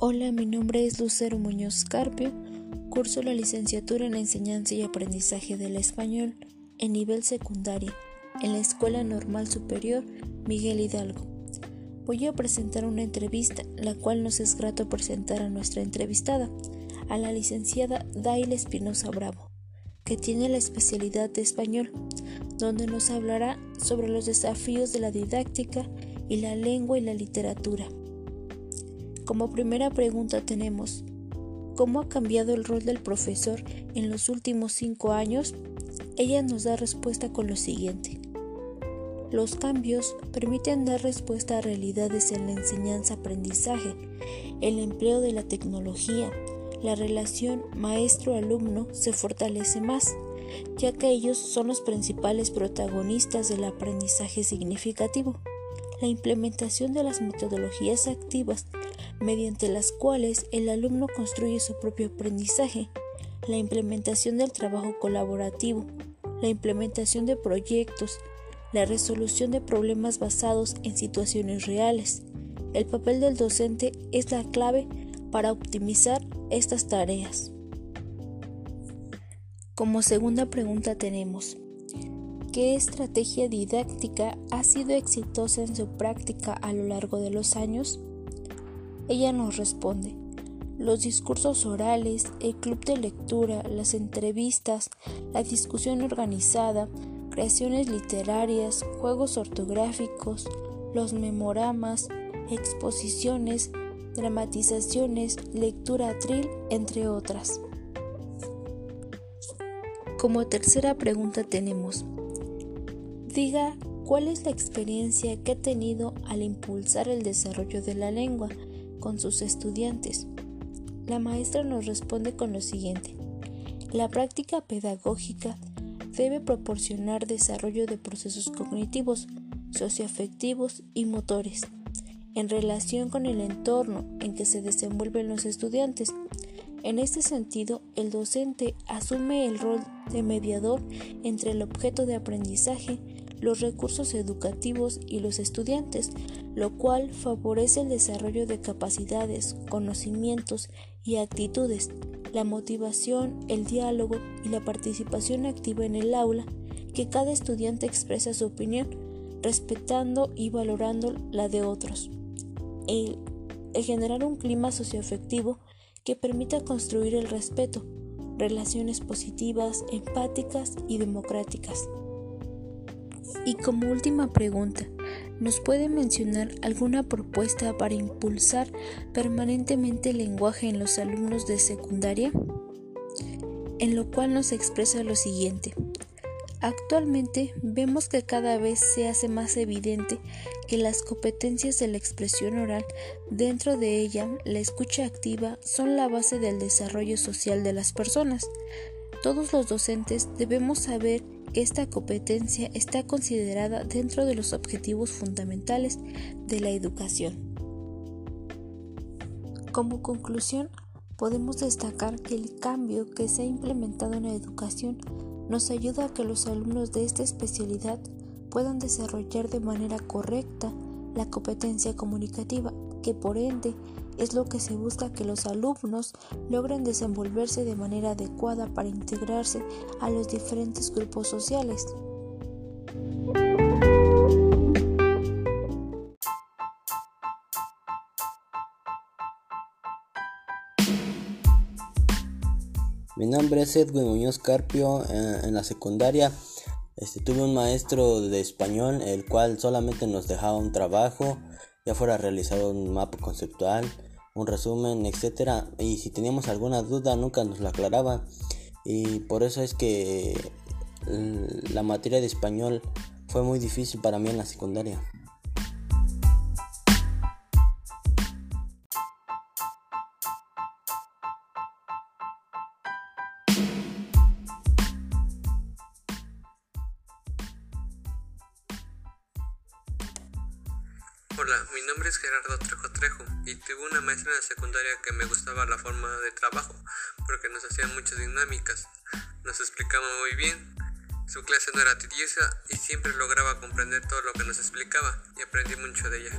Hola, mi nombre es Lucero Muñoz Carpio. Curso la licenciatura en Enseñanza y Aprendizaje del Español en nivel secundario en la Escuela Normal Superior Miguel Hidalgo. Voy a presentar una entrevista, la cual nos es grato presentar a nuestra entrevistada, a la licenciada Daila Espinosa Bravo, que tiene la especialidad de español, donde nos hablará sobre los desafíos de la didáctica y la lengua y la literatura. Como primera pregunta tenemos, ¿cómo ha cambiado el rol del profesor en los últimos cinco años? Ella nos da respuesta con lo siguiente. Los cambios permiten dar respuesta a realidades en la enseñanza-aprendizaje, el empleo de la tecnología, la relación maestro-alumno se fortalece más, ya que ellos son los principales protagonistas del aprendizaje significativo. La implementación de las metodologías activas mediante las cuales el alumno construye su propio aprendizaje, la implementación del trabajo colaborativo, la implementación de proyectos, la resolución de problemas basados en situaciones reales. El papel del docente es la clave para optimizar estas tareas. Como segunda pregunta tenemos, ¿qué estrategia didáctica ha sido exitosa en su práctica a lo largo de los años? Ella nos responde, los discursos orales, el club de lectura, las entrevistas, la discusión organizada, creaciones literarias, juegos ortográficos, los memoramas, exposiciones, dramatizaciones, lectura atril, entre otras. Como tercera pregunta tenemos, diga cuál es la experiencia que ha tenido al impulsar el desarrollo de la lengua con sus estudiantes. La maestra nos responde con lo siguiente. La práctica pedagógica debe proporcionar desarrollo de procesos cognitivos, socioafectivos y motores en relación con el entorno en que se desenvuelven los estudiantes. En este sentido, el docente asume el rol de mediador entre el objeto de aprendizaje, los recursos educativos y los estudiantes, lo cual favorece el desarrollo de capacidades, conocimientos y actitudes, la motivación, el diálogo y la participación activa en el aula, que cada estudiante expresa su opinión, respetando y valorando la de otros. El, generar un clima socioafectivo que permita construir el respeto, relaciones positivas, empáticas y democráticas. Y como última pregunta, ¿nos puede mencionar alguna propuesta para impulsar permanentemente el lenguaje en los alumnos de secundaria? En lo cual nos expresa lo siguiente. Actualmente vemos que cada vez se hace más evidente que las competencias de la expresión oral, dentro de ella la escucha activa, son la base del desarrollo social de las personas. Todos los docentes debemos saber que esta competencia está considerada dentro de los objetivos fundamentales de la educación. Como conclusión, podemos destacar que el cambio que se ha implementado en la educación nos ayuda a que los alumnos de esta especialidad puedan desarrollar de manera correcta la competencia comunicativa, que por ende es lo que se busca que los alumnos logren desenvolverse de manera adecuada para integrarse a los diferentes grupos sociales. Mi nombre es Edwin Muñoz Carpio. Eh, en la secundaria este, tuve un maestro de español, el cual solamente nos dejaba un trabajo, ya fuera realizado un mapa conceptual, un resumen, etc. Y si teníamos alguna duda, nunca nos la aclaraba. Y por eso es que la materia de español fue muy difícil para mí en la secundaria. Hola, mi nombre es Gerardo Trejo Trejo y tuve una maestra en la secundaria que me gustaba la forma de trabajo porque nos hacía muchas dinámicas, nos explicaba muy bien, su clase no era tediosa y siempre lograba comprender todo lo que nos explicaba y aprendí mucho de ella.